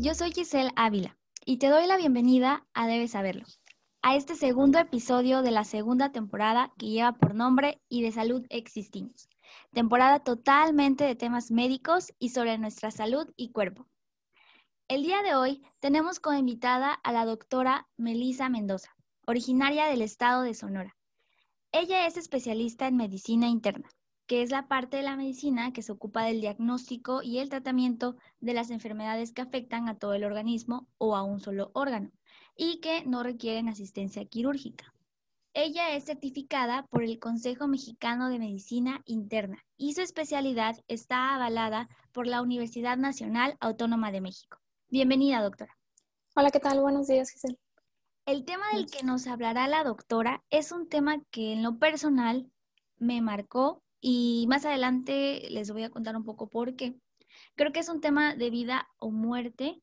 yo soy Giselle Ávila y te doy la bienvenida a Debes Saberlo, a este segundo episodio de la segunda temporada que lleva por nombre Y de Salud Existimos, temporada totalmente de temas médicos y sobre nuestra salud y cuerpo. El día de hoy tenemos como invitada a la doctora Melisa Mendoza, originaria del estado de Sonora. Ella es especialista en medicina interna que es la parte de la medicina que se ocupa del diagnóstico y el tratamiento de las enfermedades que afectan a todo el organismo o a un solo órgano y que no requieren asistencia quirúrgica. Ella es certificada por el Consejo Mexicano de Medicina Interna y su especialidad está avalada por la Universidad Nacional Autónoma de México. Bienvenida, doctora. Hola, ¿qué tal? Buenos días, Giselle. El tema del que nos hablará la doctora es un tema que en lo personal me marcó y más adelante les voy a contar un poco por qué. Creo que es un tema de vida o muerte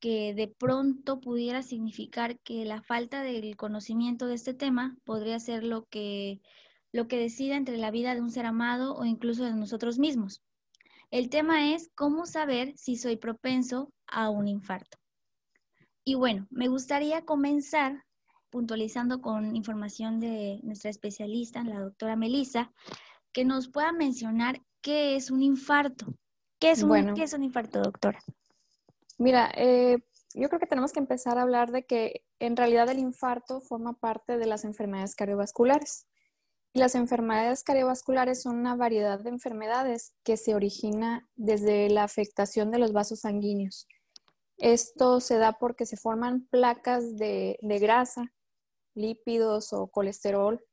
que de pronto pudiera significar que la falta del conocimiento de este tema podría ser lo que, lo que decida entre la vida de un ser amado o incluso de nosotros mismos. El tema es cómo saber si soy propenso a un infarto. Y bueno, me gustaría comenzar puntualizando con información de nuestra especialista, la doctora Melissa, que nos pueda mencionar qué es un infarto. ¿Qué es un, ¿qué es un infarto, doctora? Mira, eh, yo creo que tenemos que empezar a hablar de que en realidad el infarto forma parte de las enfermedades cardiovasculares. Y las enfermedades cardiovasculares son una variedad de enfermedades que se origina desde la afectación de los vasos sanguíneos. Esto se da porque se forman placas de, de grasa, lípidos o colesterol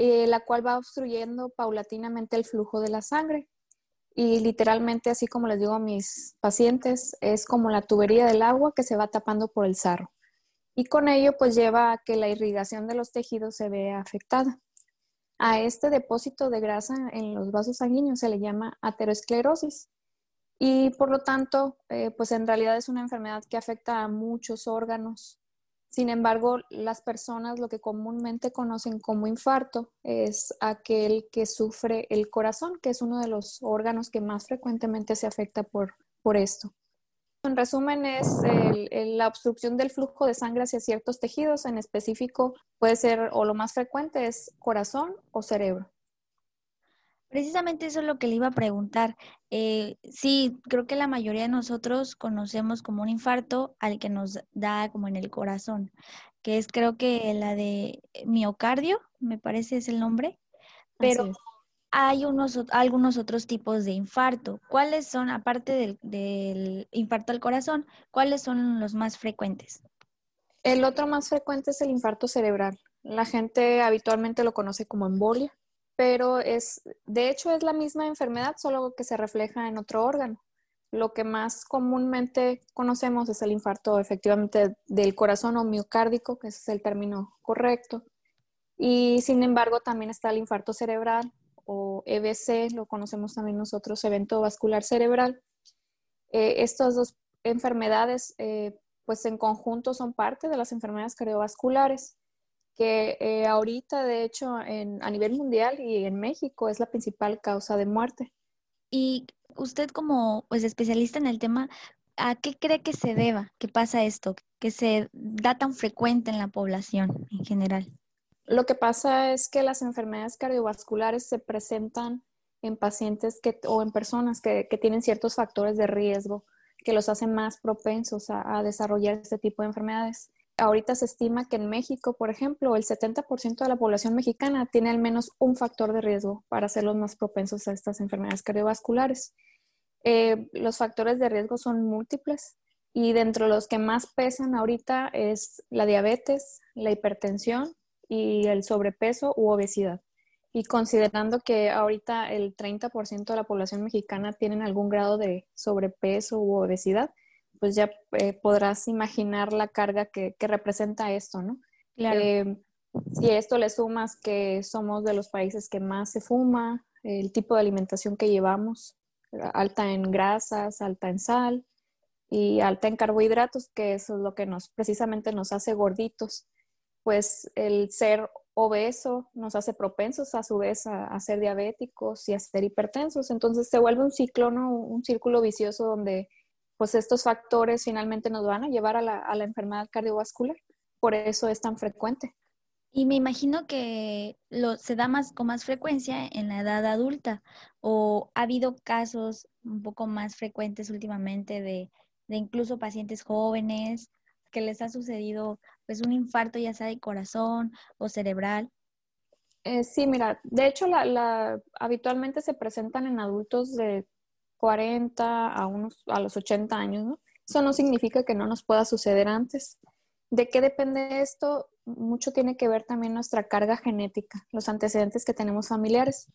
eh, la cual va obstruyendo paulatinamente el flujo de la sangre. Y literalmente, así como les digo a mis pacientes, es como la tubería del agua que se va tapando por el sarro. Y con ello, pues lleva a que la irrigación de los tejidos se vea afectada. A este depósito de grasa en los vasos sanguíneos se le llama aterosclerosis. Y por lo tanto, eh, pues en realidad es una enfermedad que afecta a muchos órganos, sin embargo, las personas lo que comúnmente conocen como infarto es aquel que sufre el corazón, que es uno de los órganos que más frecuentemente se afecta por, por esto. En resumen, es la obstrucción del flujo de sangre hacia ciertos tejidos, en específico puede ser, o lo más frecuente es corazón o cerebro. Precisamente eso es lo que le iba a preguntar. Eh, sí, creo que la mayoría de nosotros conocemos como un infarto al que nos da como en el corazón, que es creo que la de miocardio, me parece es el nombre, pero hay unos, algunos otros tipos de infarto. ¿Cuáles son, aparte del, del infarto al corazón, cuáles son los más frecuentes? El otro más frecuente es el infarto cerebral. La gente habitualmente lo conoce como embolia pero es, de hecho es la misma enfermedad, solo que se refleja en otro órgano. Lo que más comúnmente conocemos es el infarto efectivamente del corazón o miocárdico, que es el término correcto. Y sin embargo también está el infarto cerebral o EBC, lo conocemos también nosotros, evento vascular cerebral. Eh, estas dos enfermedades, eh, pues en conjunto son parte de las enfermedades cardiovasculares que eh, ahorita, de hecho, a nivel mundial y en México es la principal causa de muerte. Y usted como pues, especialista en el tema, ¿a qué cree que se deba que pasa esto, que se da tan frecuente en la población en general? Lo que pasa es que las enfermedades cardiovasculares se presentan en pacientes que, o en personas que, tienen ciertos factores de riesgo que los hacen más propensos a desarrollar este tipo de enfermedades. Ahorita se estima que en México, por ejemplo, el 70% de la población mexicana tiene al menos un factor de riesgo para ser los más propensos a estas enfermedades cardiovasculares. Eh, los factores de riesgo son múltiples y dentro de los que más pesan ahorita es la diabetes, la hipertensión y el sobrepeso u obesidad. Y considerando que ahorita el 30% de la población mexicana tienen algún grado de sobrepeso u obesidad, pues ya eh, podrás imaginar la carga que, representa esto, ¿no? Claro. Eh, si a esto le sumas que somos de los países que más se fuma, el tipo de alimentación que llevamos, alta en grasas, alta en sal y alta en carbohidratos, que eso es lo que nos precisamente nos hace gorditos, pues el ser obeso nos hace propensos a su vez a, a ser diabéticos y a ser hipertensos. Entonces se vuelve un ciclo, ¿no? un círculo vicioso donde pues estos factores finalmente nos van a llevar a la, a la enfermedad cardiovascular. Por eso es tan frecuente. Y me imagino que lo, se da más con más frecuencia en la edad adulta o ha habido casos un poco más frecuentes últimamente de, de incluso pacientes jóvenes que les ha sucedido pues un infarto ya sea de corazón o cerebral. Eh, sí, mira, de hecho la, la, habitualmente se presentan en adultos de 40 a, unos, a los 80 años, ¿no? Eso no significa que no nos pueda suceder antes. ¿De qué depende esto? Mucho tiene que ver también nuestra carga genética, los antecedentes que tenemos familiares.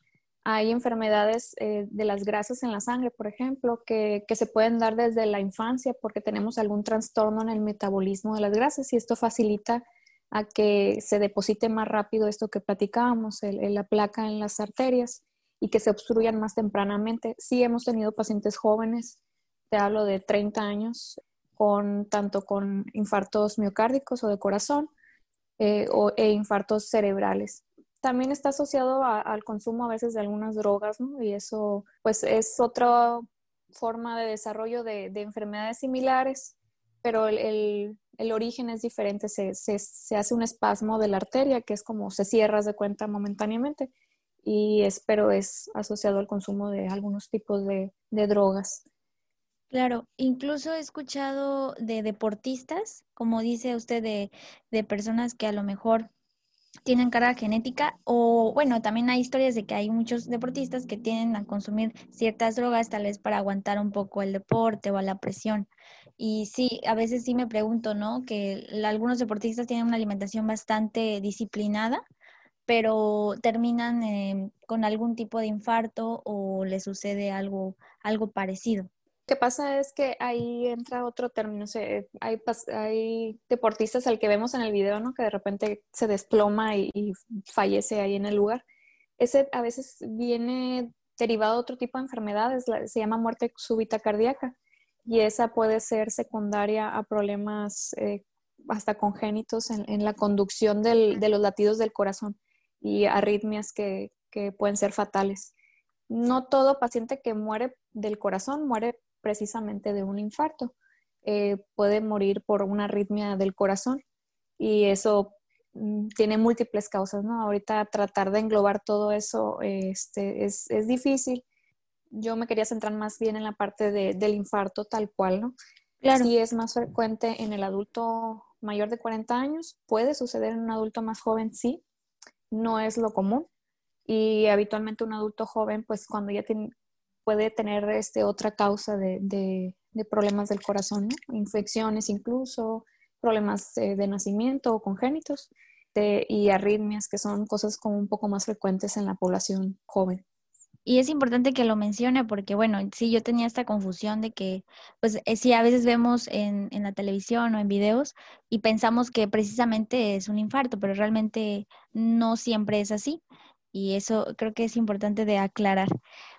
Hay enfermedades eh, de las grasas en la sangre, por ejemplo, que, que, se pueden dar desde la infancia porque tenemos algún trastorno en el metabolismo de las grasas y esto facilita a que se deposite más rápido esto que platicábamos, el, la placa en las arterias y que se obstruyan más tempranamente. Sí hemos tenido pacientes jóvenes, te hablo de 30 años, con tanto con infartos miocárdicos o de corazón eh, o, e infartos cerebrales. También está asociado al consumo a veces de algunas drogas. Y eso pues es otra forma de desarrollo de, de enfermedades similares, pero el, el, origen es diferente. Se, se, se, hace un espasmo de la arteria, que es como se cierra de cuenta momentáneamente, y espero es asociado al consumo de algunos tipos de, de drogas. Claro, incluso he escuchado de deportistas, como dice usted, de, de personas que a lo mejor tienen carga genética o bueno, también hay historias de que hay muchos deportistas que tienen a consumir ciertas drogas tal vez para aguantar un poco el deporte o la presión. Y sí, a veces sí me pregunto, ¿no? Que algunos deportistas tienen una alimentación bastante disciplinada, pero terminan eh, con algún tipo de infarto o les sucede algo, algo parecido. Lo que pasa es que ahí entra otro término. hay, hay, deportistas al que vemos en el video, ¿no? Que de repente se desploma y, y, fallece ahí en el lugar. Ese a veces viene derivado de otro tipo de enfermedades, se llama muerte súbita cardíaca. Y esa puede ser secundaria a problemas eh, hasta congénitos en, en la conducción del, de los latidos del corazón y arritmias que, que pueden ser fatales. No todo paciente que muere del corazón muere precisamente de un infarto. Eh, puede morir por una arritmia del corazón y eso mm, tiene múltiples causas, ¿no? Ahorita tratar de englobar todo eso este, es, es, difícil. Yo me quería centrar más bien en la parte de, del infarto tal cual, ¿no? Claro. Sí es más frecuente en el adulto mayor de 40 años, puede suceder en un adulto más joven, sí, no es lo común. Y habitualmente un adulto joven, pues cuando ya tiene, puede tener este, otra causa de, de, problemas del corazón, infecciones incluso, problemas eh, de nacimiento o congénitos y arritmias, que son cosas como un poco más frecuentes en la población joven. Y es importante que lo mencione porque, bueno, sí, yo tenía esta confusión de que, pues eh, sí, a veces vemos en, en, la televisión o en videos y pensamos que precisamente es un infarto, pero realmente no siempre es así y eso creo que es importante de aclarar.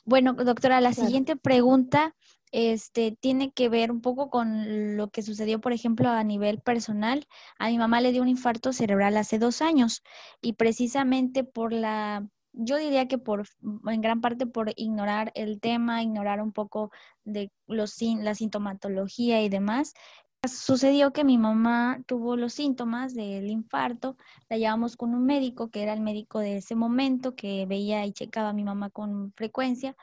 Bueno, doctora, la claro. siguiente pregunta este, tiene que ver un poco con lo que sucedió, por ejemplo, a nivel personal. A mi mamá le dio un infarto cerebral hace dos años y precisamente por la, yo diría que por, en gran parte por ignorar el tema, ignorar un poco de los, la sintomatología y demás, Sucedió que mi mamá tuvo los síntomas del infarto, la llevamos con un médico que era el médico de ese momento que veía y checaba a mi mamá con frecuencia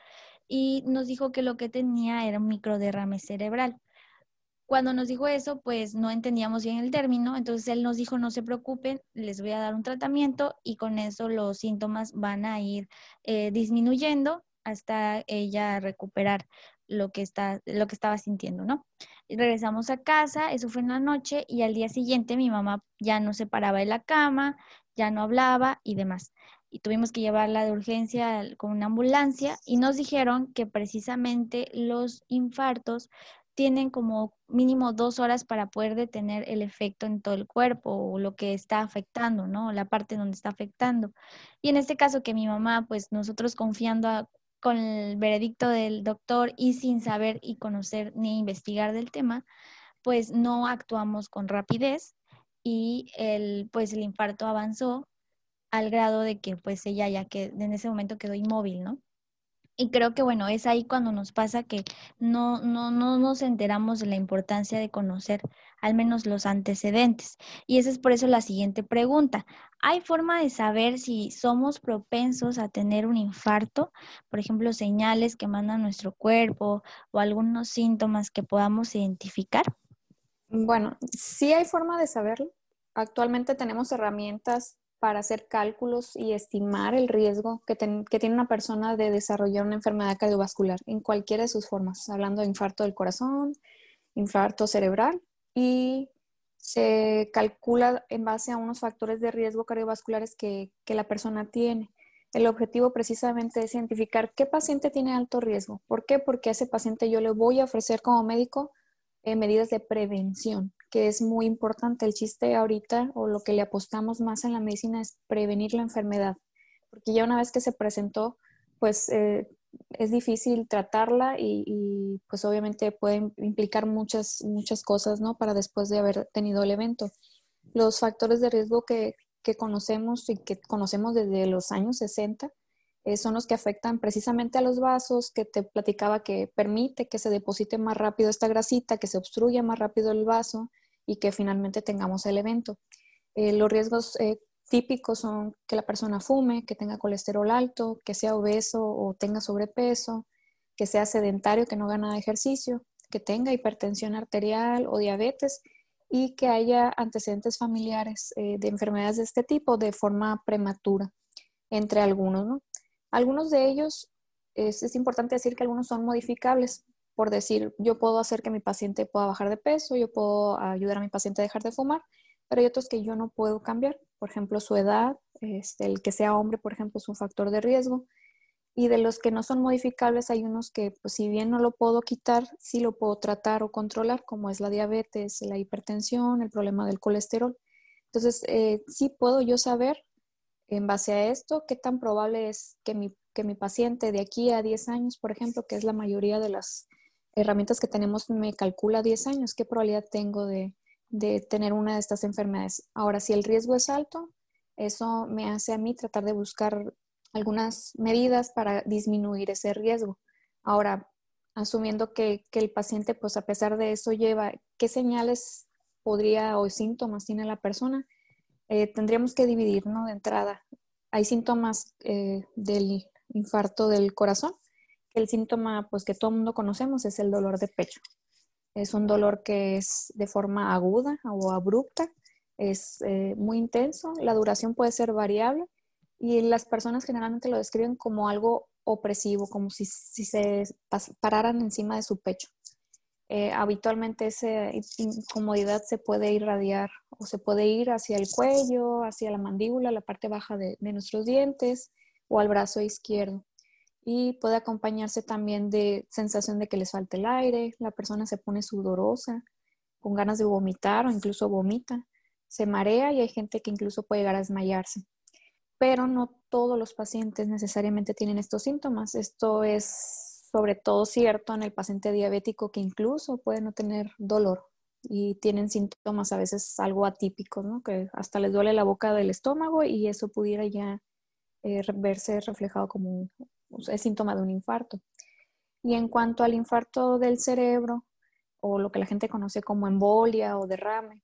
y nos dijo que lo que tenía era un microderrame cerebral. Cuando nos dijo eso, pues no entendíamos bien el término, entonces él nos dijo, no se preocupen, les voy a dar un tratamiento y con eso los síntomas van a ir eh, disminuyendo hasta ella recuperar lo que, está, lo que estaba sintiendo, ¿no? Y regresamos a casa, eso fue en la noche y al día siguiente mi mamá ya no se paraba de la cama, ya no hablaba y demás. Y tuvimos que llevarla de urgencia con una ambulancia y nos dijeron que precisamente los infartos tienen como mínimo dos horas para poder detener el efecto en todo el cuerpo o lo que está afectando, ¿no? La parte donde está afectando. Y en este caso que mi mamá, pues nosotros confiando con el veredicto del doctor y sin saber y conocer ni investigar del tema, pues no actuamos con rapidez y el, pues el infarto avanzó al grado de que pues ella ya que en ese momento quedó inmóvil, ¿no? Y creo que, bueno, es ahí cuando nos pasa que no, no, no nos enteramos de la importancia de conocer al menos los antecedentes. Y esa es por eso la siguiente pregunta. ¿Hay forma de saber si somos propensos a tener un infarto? Por ejemplo, señales que manda nuestro cuerpo o algunos síntomas que podamos identificar. Bueno, sí hay forma de saberlo. Actualmente tenemos herramientas para hacer cálculos y estimar el riesgo que, tiene una persona de desarrollar una enfermedad cardiovascular en cualquiera de sus formas, hablando de infarto del corazón, infarto cerebral, y se calcula en base a unos factores de riesgo cardiovasculares que, la persona tiene. El objetivo precisamente es identificar qué paciente tiene alto riesgo. ¿Por qué? Porque a ese paciente yo le voy a ofrecer como médico eh, medidas de prevención, que es muy importante. El chiste ahorita o lo que le apostamos más en la medicina es prevenir la enfermedad, porque ya una vez que se presentó, pues eh, es difícil tratarla y, pues obviamente puede implicar muchas, muchas cosas, ¿no? Para después de haber tenido el evento. Los factores de riesgo que, que conocemos y que conocemos desde los años 60 eh, son los que afectan precisamente a los vasos, que te platicaba que permite que se deposite más rápido esta grasita, que se obstruya más rápido el vaso y que finalmente tengamos el evento. Eh, los riesgos eh, típicos son que la persona fume, que tenga colesterol alto, que sea obeso o tenga sobrepeso, que sea sedentario, que no de ejercicio, que tenga hipertensión arterial o diabetes y que haya antecedentes familiares de enfermedades de este tipo de forma prematura, entre algunos, ¿no? Algunos de ellos, es, importante decir que algunos son modificables. Por decir, yo puedo hacer que mi paciente pueda bajar de peso, yo puedo ayudar a mi paciente a dejar de fumar, pero hay otros que yo no puedo cambiar. Por ejemplo, su edad, este, el que sea hombre, por ejemplo, es un factor de riesgo. Y de los que no son modificables, hay unos que, pues, si bien no lo puedo quitar, sí lo puedo tratar o controlar, como es la diabetes, la hipertensión, el problema del colesterol. Entonces, eh, sí puedo yo saber en base a esto, ¿qué tan probable es que mi, que mi paciente de aquí a 10 años, por ejemplo, que es la mayoría de las herramientas que tenemos, me calcula 10 años? ¿Qué probabilidad tengo de, de tener una de estas enfermedades? Ahora, si el riesgo es alto, eso me hace a mí tratar de buscar algunas medidas para disminuir ese riesgo. Ahora, asumiendo que, que, el paciente, pues a pesar de eso, lleva, ¿qué señales podría o síntomas tiene la persona? Eh, tendríamos que dividir, ¿no? De entrada, hay síntomas eh, del infarto del corazón. El síntoma, pues que todo el mundo conocemos, es el dolor de pecho. Es un dolor que es de forma aguda o abrupta, es eh, muy intenso, la duración puede ser variable y las personas generalmente lo describen como algo opresivo, como si, se pararan encima de su pecho. Eh, habitualmente esa incomodidad se puede irradiar o se puede ir hacia el cuello, hacia la mandíbula, la parte baja de, nuestros dientes o al brazo izquierdo. Y puede acompañarse también de sensación de que les falta el aire, la persona se pone sudorosa, con ganas de vomitar o incluso vomita, se marea y hay gente que incluso puede llegar a desmayarse. Pero no todos los pacientes necesariamente tienen estos síntomas. Esto es sobre todo cierto en el paciente diabético que incluso puede no tener dolor y tienen síntomas a veces algo atípicos, ¿no? que hasta les duele la boca del estómago y eso pudiera ya eh, verse reflejado como un síntoma de un infarto. Y en cuanto al infarto del cerebro, o lo que la gente conoce como embolia o derrame,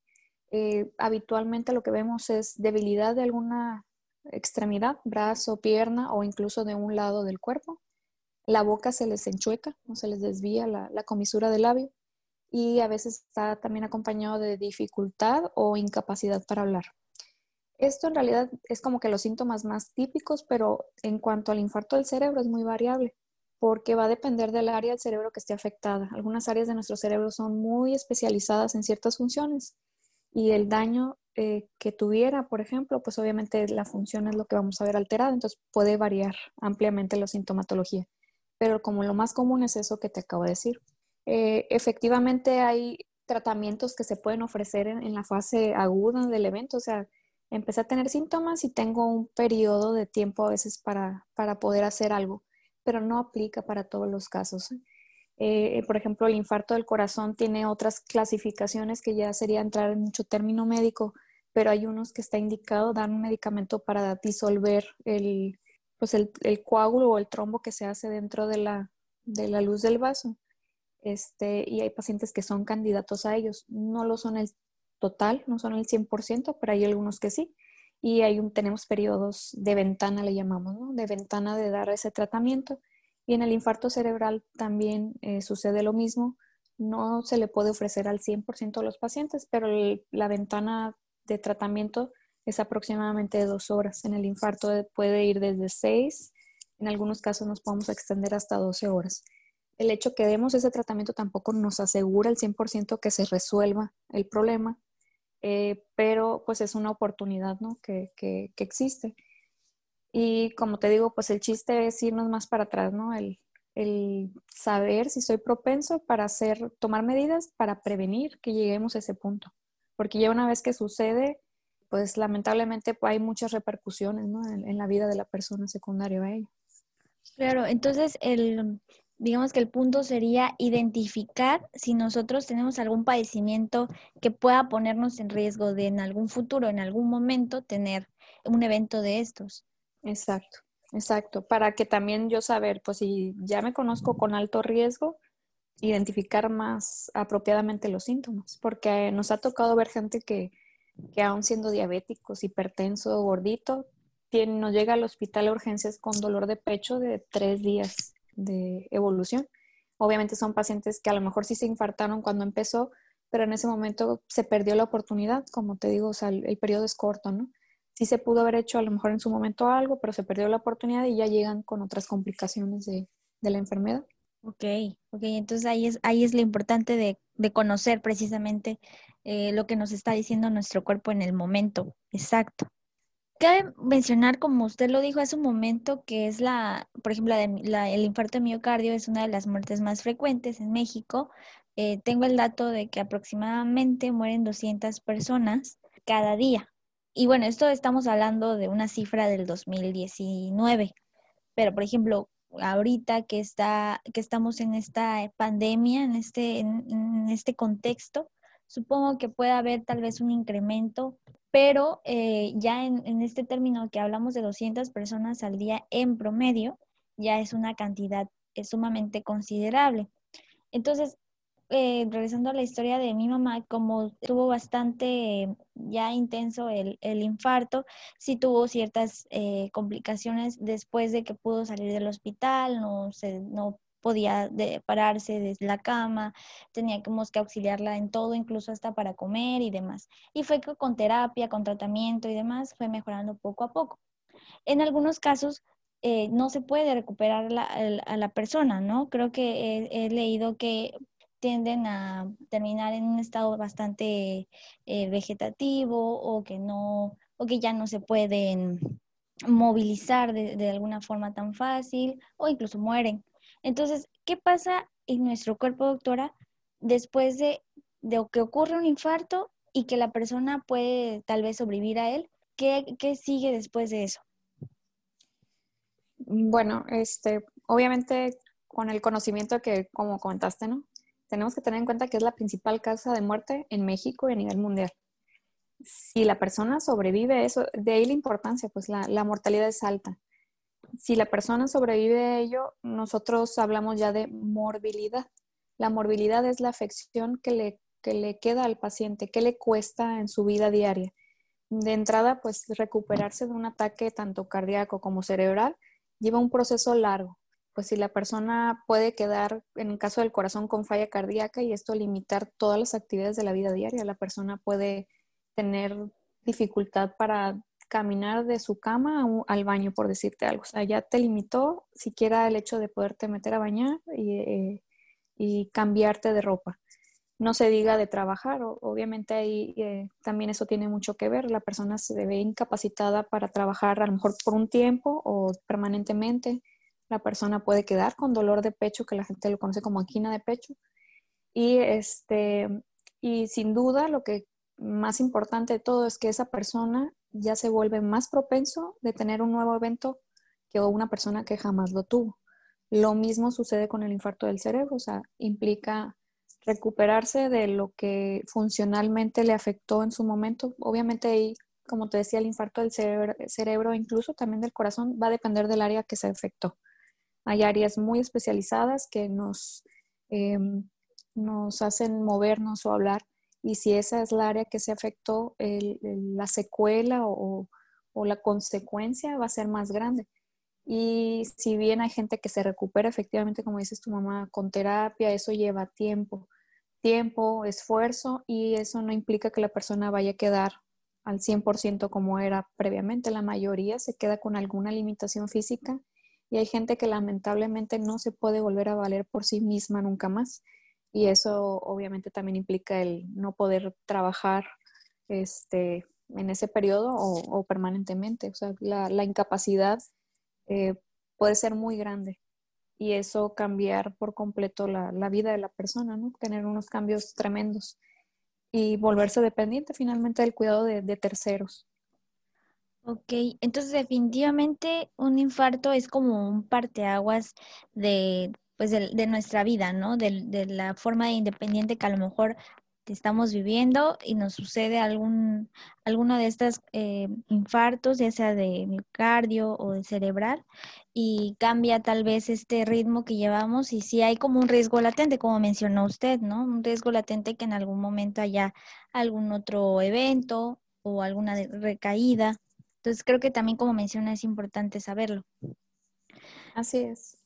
eh, habitualmente lo que vemos es debilidad de alguna extremidad, brazo, pierna o incluso de un lado del cuerpo la boca se les enchueca o se les desvía la, comisura del labio y a veces está también acompañado de dificultad o incapacidad para hablar. Esto en realidad es como que los síntomas más típicos, pero en cuanto al infarto del cerebro es muy variable porque va a depender del área del cerebro que esté afectada. Algunas áreas de nuestro cerebro son muy especializadas en ciertas funciones y el daño eh, que tuviera, por ejemplo, pues obviamente la función es lo que vamos a ver alterada, entonces puede variar ampliamente la sintomatología pero como lo más común es eso que te acabo de decir. Eh, efectivamente hay tratamientos que se pueden ofrecer en, la fase aguda del evento, o sea, empecé a tener síntomas y tengo un periodo de tiempo a veces para, para poder hacer algo, pero no aplica para todos los casos. Eh, por ejemplo, el infarto del corazón tiene otras clasificaciones que ya sería entrar en mucho término médico, pero hay unos que está indicado dar un medicamento para disolver el, pues el, coágulo o el trombo que se hace dentro de la, de la luz del vaso. Este, y hay pacientes que son candidatos a ellos. No lo son el total, no son el 100%, pero hay algunos que sí. Y hay tenemos periodos de ventana, le llamamos, ¿no? de ventana de dar ese tratamiento. Y en el infarto cerebral también eh, sucede lo mismo. No se le puede ofrecer al 100% a los pacientes, pero la ventana de tratamiento es aproximadamente de dos horas. En el infarto puede ir desde seis, en algunos casos nos podemos extender hasta 12 horas. El hecho que demos ese tratamiento tampoco nos asegura el 100% que se resuelva el problema, eh, pero pues es una oportunidad ¿no? que, que, existe. Y como te digo, pues el chiste es irnos más para atrás, ¿no? El, el saber si soy propenso para hacer, tomar medidas para prevenir que lleguemos a ese punto. Porque ya una vez que sucede, pues lamentablemente pues, hay muchas repercusiones en, la vida de la persona secundaria a ello. Claro, entonces el, digamos que el punto sería identificar si nosotros tenemos algún padecimiento que pueda ponernos en riesgo de en algún futuro, en algún momento, tener un evento de estos. Exacto, exacto. Para que también yo saber, pues si ya me conozco con alto riesgo, identificar más apropiadamente los síntomas, porque nos ha tocado ver gente que que aún siendo diabéticos, hipertenso, gordito, tiene, nos llega al hospital de urgencias con dolor de pecho de tres días de evolución. Obviamente son pacientes que a lo mejor sí se infartaron cuando empezó, pero en ese momento se perdió la oportunidad, como te digo, sea, el, periodo es corto, ¿no? Sí se pudo haber hecho a lo mejor en su momento algo, pero se perdió la oportunidad y ya llegan con otras complicaciones de, de la enfermedad. Ok, ok, entonces ahí es, ahí es lo importante de, de conocer precisamente eh, lo que nos está diciendo nuestro cuerpo en el momento exacto. Cabe mencionar, como usted lo dijo hace un momento, que es la, por ejemplo, el infarto de miocardio es una de las muertes más frecuentes en México. Eh, tengo el dato de que aproximadamente mueren 200 personas cada día. Y bueno, esto estamos hablando de una cifra del 2019. Pero, por ejemplo, ahorita que, está, que estamos en esta pandemia, en este, en este contexto, supongo que puede haber tal vez un incremento, pero eh, ya en, este término que hablamos de 200 personas al día en promedio, ya es una cantidad sumamente considerable. Entonces, eh, regresando a la historia de mi mamá, como tuvo bastante ya intenso el, infarto, sí tuvo ciertas eh, complicaciones después de que pudo salir del hospital, no, se, no podía de pararse desde la cama, teníamos que auxiliarla en todo, incluso hasta para comer y demás. Y fue que con terapia, con tratamiento y demás, fue mejorando poco a poco. En algunos casos eh, no se puede recuperar a la persona, ¿no? Creo que he, leído que tienden a terminar en un estado bastante eh, vegetativo o que no o que ya no se pueden movilizar de, alguna forma tan fácil o incluso mueren. Entonces, ¿qué pasa en nuestro cuerpo, doctora, después de, que ocurre un infarto y que la persona puede tal vez sobrevivir a él? ¿Qué, sigue después de eso? Bueno, este, obviamente con el conocimiento que, como comentaste, ¿no? Tenemos que tener en cuenta que es la principal causa de muerte en México y a nivel mundial. Si la persona sobrevive eso, de ahí la importancia, pues la mortalidad es alta si la persona sobrevive a ello, nosotros hablamos ya de morbilidad. La morbilidad es la afección que le, que le queda al paciente, que le cuesta en su vida diaria. De entrada, pues recuperarse de un ataque tanto cardíaco como cerebral lleva un proceso largo. Pues si la persona puede quedar, en el caso del corazón, con falla cardíaca y esto limitar todas las actividades de la vida diaria, la persona puede tener dificultad para caminar de su cama al baño, por decirte algo. O sea, ya te limitó siquiera el hecho de poderte meter a bañar y, eh, cambiarte de ropa. No se diga de trabajar, obviamente ahí eh, también eso tiene mucho que ver. La persona se ve incapacitada para trabajar a lo mejor por un tiempo o permanentemente. La persona puede quedar con dolor de pecho, que la gente lo conoce como angina de pecho. Y, este, y sin duda lo que más importante de todo es que esa persona ya se vuelve más propenso de tener un nuevo evento que una persona que jamás lo tuvo. Lo mismo sucede con el infarto del cerebro, o sea, implica recuperarse de lo que funcionalmente le afectó en su momento. Obviamente hay como te decía, el infarto del cerebro, cerebro, incluso también del corazón, va a depender del área que se afectó. Hay áreas muy especializadas que nos, em, nos hacen movernos o hablar y si esa es la área que se afectó, la secuela o, o, la consecuencia va a ser más grande. Y si bien hay gente que se recupera efectivamente, como dices tu mamá, con terapia, eso lleva tiempo, tiempo, esfuerzo y eso no implica que la persona vaya a quedar al 100% como era previamente. La mayoría se queda con alguna limitación física y hay gente que lamentablemente no se puede volver a valer por sí misma nunca más y eso obviamente también implica el no poder trabajar este, en ese periodo o, permanentemente. O sea, la, incapacidad eh, puede ser muy grande y eso cambiar por completo la, vida de la persona, ¿no? Tener unos cambios tremendos y volverse dependiente finalmente del cuidado de, de terceros. Ok, entonces definitivamente un infarto es como un parteaguas de, pues de, nuestra vida, ¿no? De, de, la forma de independiente que a lo mejor estamos viviendo y nos sucede algún, alguno de estos eh, infartos, ya sea de miocardio o de cerebral, y cambia tal vez este ritmo que llevamos y si hay como un riesgo latente, como mencionó usted, ¿no? Un riesgo latente que en algún momento haya algún otro evento o alguna recaída. Entonces creo que también como menciona es importante saberlo. Así es.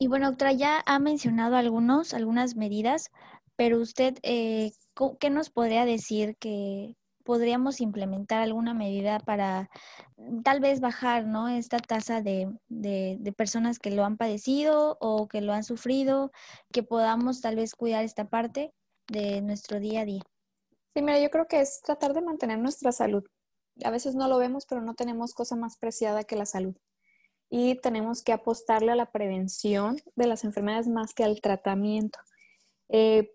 Y bueno, doctora, ya ha mencionado algunos, algunas medidas, pero usted, eh, ¿qué nos podría decir que podríamos implementar alguna medida para mm, tal vez bajar ¿no? esta tasa de, de, personas que lo han padecido o que lo han sufrido, que podamos tal vez cuidar esta parte de nuestro día a día? Sí, mira, yo creo que es tratar de mantener nuestra salud. A veces no lo vemos, pero no tenemos cosa más preciada que la salud y tenemos que apostarle a la prevención de las enfermedades más que al tratamiento. Eh,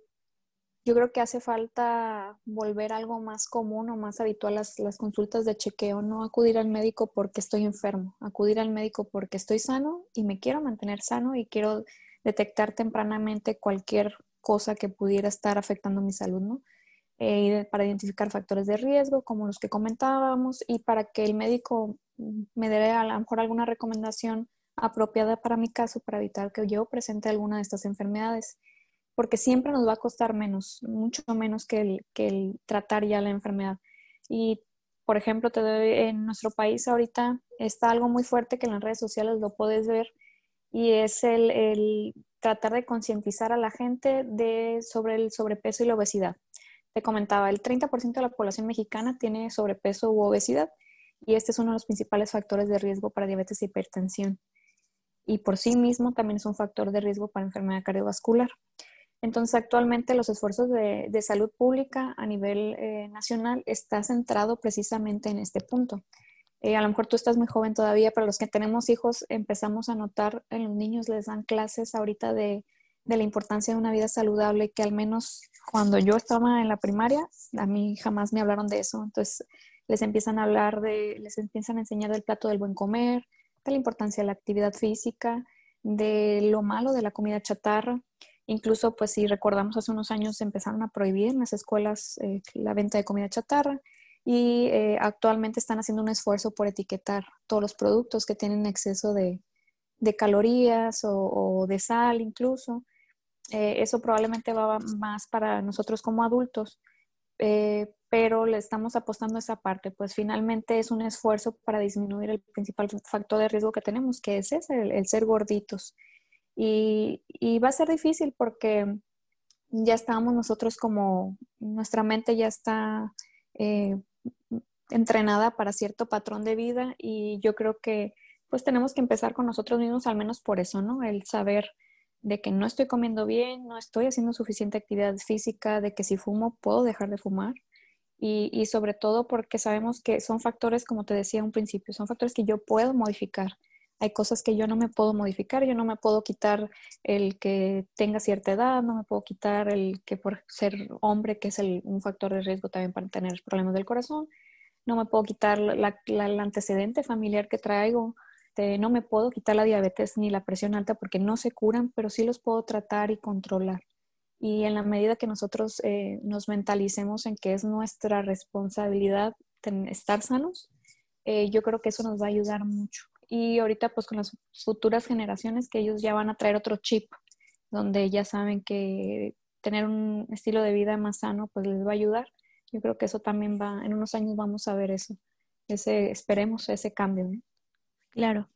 yo creo que hace falta volver algo más común o más habitual las, las consultas de chequeo, no acudir al médico porque estoy enfermo, acudir al médico porque estoy sano y me quiero mantener sano y quiero detectar tempranamente cualquier cosa que pudiera estar afectando mi salud, ¿no? Eh, para identificar factores de riesgo, como los que comentábamos, y para que el médico me dé a lo mejor alguna recomendación apropiada para mi caso para evitar que yo presente alguna de estas enfermedades, porque siempre nos va a costar menos, mucho menos que el, que tratar ya la enfermedad. Y, por ejemplo, te doy, en nuestro país ahorita está algo muy fuerte que en las redes sociales lo puedes ver y es el, el tratar de concientizar a la gente de, sobre el sobrepeso y la obesidad. Te comentaba, el 30% de la población mexicana tiene sobrepeso u obesidad y este es uno de los principales factores de riesgo para diabetes e hipertensión. Y por sí mismo también es un factor de riesgo para enfermedad cardiovascular. Entonces, actualmente los esfuerzos de, salud pública a nivel eh, nacional está centrado precisamente en este punto. Eh, a lo mejor tú estás muy joven todavía, pero los que tenemos hijos empezamos a notar en los niños les dan clases ahorita de, de la importancia de una vida saludable, que al menos cuando yo estaba en la primaria, a mí jamás me hablaron de eso. Entonces, les empiezan a hablar de, les empiezan a enseñar del plato del buen comer, de la importancia de la actividad física, de lo malo de la comida chatarra. Incluso, pues si recordamos hace unos años empezaron a prohibir en las escuelas eh, la venta de comida chatarra y eh, actualmente están haciendo un esfuerzo por etiquetar todos los productos que tienen exceso de, calorías o, de sal incluso. Eh, eso probablemente va más para nosotros como adultos, pero le estamos apostando esa parte, pues finalmente es un esfuerzo para disminuir el principal factor de riesgo que tenemos, que es ese, el, ser gorditos. Y, va a ser difícil porque ya estamos nosotros como, nuestra mente ya está eh, entrenada para cierto patrón de vida y yo creo que pues tenemos que empezar con nosotros mismos al menos por eso, ¿no? El saber de que no estoy comiendo bien, no estoy haciendo suficiente actividad física, de que si fumo puedo dejar de fumar y, sobre todo porque sabemos que son factores, como te decía un principio, son factores que yo puedo modificar. Hay cosas que yo no me puedo modificar, yo no me puedo quitar el que tenga cierta edad, no me puedo quitar el que por ser hombre, que es un factor de riesgo también para tener problemas del corazón, no me puedo quitar el antecedente familiar que traigo, no me puedo quitar la diabetes ni la presión alta porque no se curan, pero sí los puedo tratar y controlar. Y en la medida que nosotros eh, nos mentalicemos en que es nuestra responsabilidad estar sanos, eh, yo creo que eso nos va a ayudar mucho. Y ahorita pues con las futuras generaciones que ellos ya van a traer otro chip, donde ya saben que tener un estilo de vida más sano pues les va a ayudar. Yo creo que eso también va, en unos años vamos a ver eso, ese, esperemos ese cambio. Claro.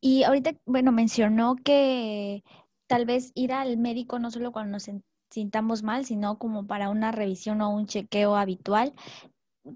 Y ahorita, bueno, mencionó que tal vez ir al médico no solo cuando nos sintamos mal, sino como para una revisión o un chequeo habitual.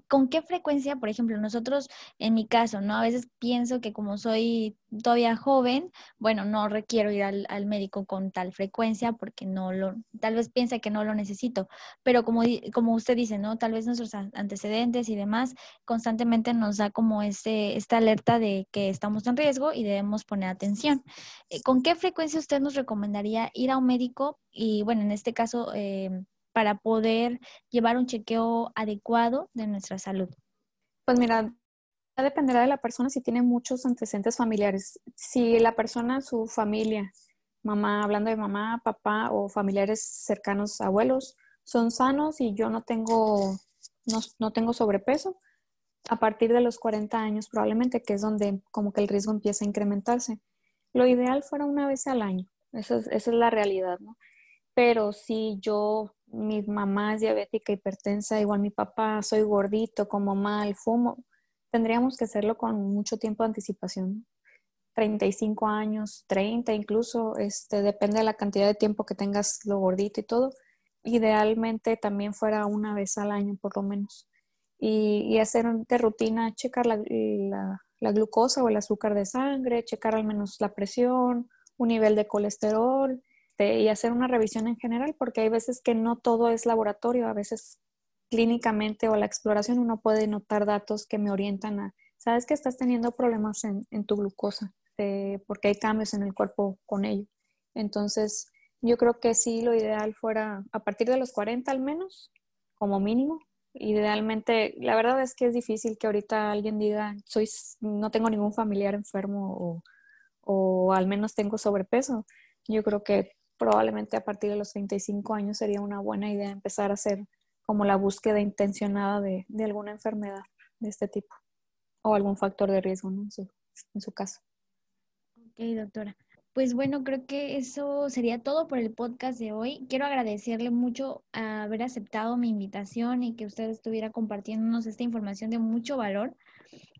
¿Con qué frecuencia, por ejemplo, nosotros, en mi caso, ¿no? A veces pienso que como soy todavía joven, bueno, no requiero ir al, médico con tal frecuencia porque no lo, tal vez piensa que no lo necesito, pero como, como usted dice, ¿no? Tal vez nuestros antecedentes y demás constantemente nos da como ese, esta alerta de que estamos en riesgo y debemos poner atención. Eh, ¿Con qué frecuencia usted nos recomendaría ir a un médico? Y bueno, en este caso, eh, para poder llevar un chequeo adecuado de nuestra salud? Pues mira, dependerá de la persona si tiene muchos antecedentes familiares. Si la persona, su familia, mamá, hablando de mamá, papá o familiares cercanos, abuelos, son sanos y yo no tengo, no, no tengo sobrepeso, a partir de los 40 años probablemente, que es donde como que el riesgo empieza a incrementarse. Lo ideal fuera una vez al año, esa es, esa es la realidad, ¿no? Pero si yo mi mamá es diabética, hipertensa, igual mi papá, soy gordito, como mal, fumo, tendríamos que hacerlo con mucho tiempo de anticipación. 35 años, 30 incluso, este, depende de la cantidad de tiempo que tengas lo gordito y todo. Idealmente también fuera una vez al año por lo menos. Y, hacer de rutina, checar la, la glucosa o el azúcar de sangre, checar al menos la presión, un nivel de colesterol, este, y hacer una revisión en general, porque hay veces que no todo es laboratorio, a veces clínicamente o la exploración uno puede notar datos que me orientan a, sabes que estás teniendo problemas en, tu glucosa, eh, porque hay cambios en el cuerpo con ello. Entonces, yo creo que sí, lo ideal fuera a partir de los 40 al menos, como mínimo. Idealmente, la verdad es que es difícil que ahorita alguien diga, soy, no tengo ningún familiar enfermo o, o al menos tengo sobrepeso. Yo creo que probablemente a partir de los 35 años sería una buena idea empezar a hacer como la búsqueda intencionada de, alguna enfermedad de este tipo o algún factor de riesgo en, su, en su caso. Ok, doctora. Pues bueno, creo que eso sería todo por el podcast de hoy. Quiero agradecerle mucho a haber aceptado mi invitación y que usted estuviera compartiéndonos esta información de mucho valor.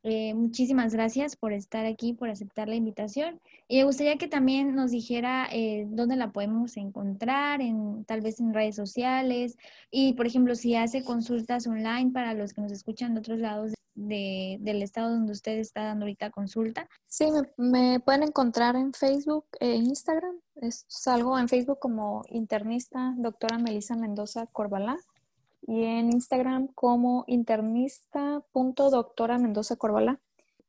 Eh, muchísimas gracias por estar aquí, por aceptar la invitación. Y me gustaría que también nos dijera eh, dónde la podemos encontrar, en, tal vez en redes sociales. Y, por ejemplo, si hace consultas online para los que nos escuchan de otros lados del estado donde usted está dando ahorita consulta. Sí, me, pueden encontrar en Facebook e Instagram. Es, salgo en Facebook como internista doctora Melissa Mendoza Corbalá y en Instagram como internista.doctora Mendoza Corbalá.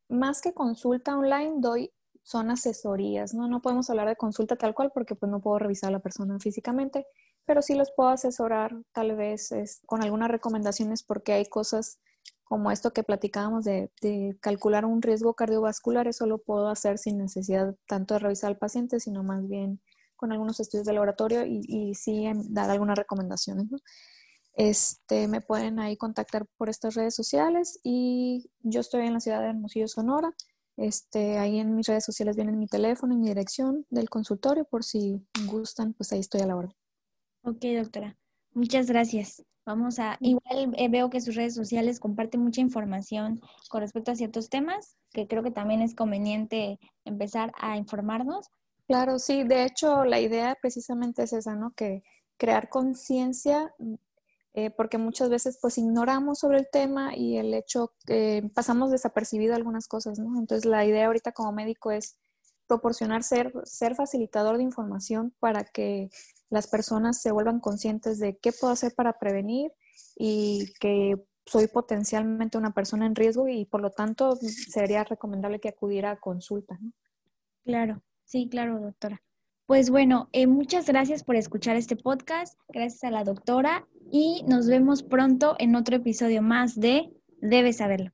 Más que consulta online, doy son asesorías, ¿no? No podemos hablar de consulta tal cual porque pues no puedo revisar a la persona físicamente, pero sí los puedo asesorar tal vez con algunas recomendaciones porque hay cosas como esto que platicábamos de, calcular un riesgo cardiovascular, eso lo puedo hacer sin necesidad tanto de revisar al paciente, sino más bien con algunos estudios de laboratorio y, y sí dar algunas recomendaciones. Este, me pueden ahí contactar por estas redes sociales y yo estoy en la ciudad de Hermosillo, Sonora. Este, ahí en mis redes sociales vienen mi teléfono y mi dirección del consultorio por si gustan, pues ahí estoy a la hora. Ok, doctora. Muchas gracias. Vamos a, igual eh, veo que sus redes sociales comparten mucha información con respecto a ciertos temas, que creo que también es conveniente empezar a informarnos. Claro, sí, de hecho la idea precisamente es esa, ¿no? Que crear conciencia eh, porque muchas veces pues ignoramos sobre el tema y el hecho que pasamos desapercibido algunas cosas, ¿no? Entonces la idea ahorita como médico es proporcionar ser, ser facilitador de información para que las personas se vuelvan conscientes de qué puedo hacer para prevenir y que soy potencialmente una persona en riesgo y por lo tanto sería recomendable que acudiera a consulta. ¿no? Claro, sí, claro, doctora. Pues bueno, eh, muchas gracias por escuchar este podcast, gracias a la doctora y nos vemos pronto en otro episodio más de Debes saberlo.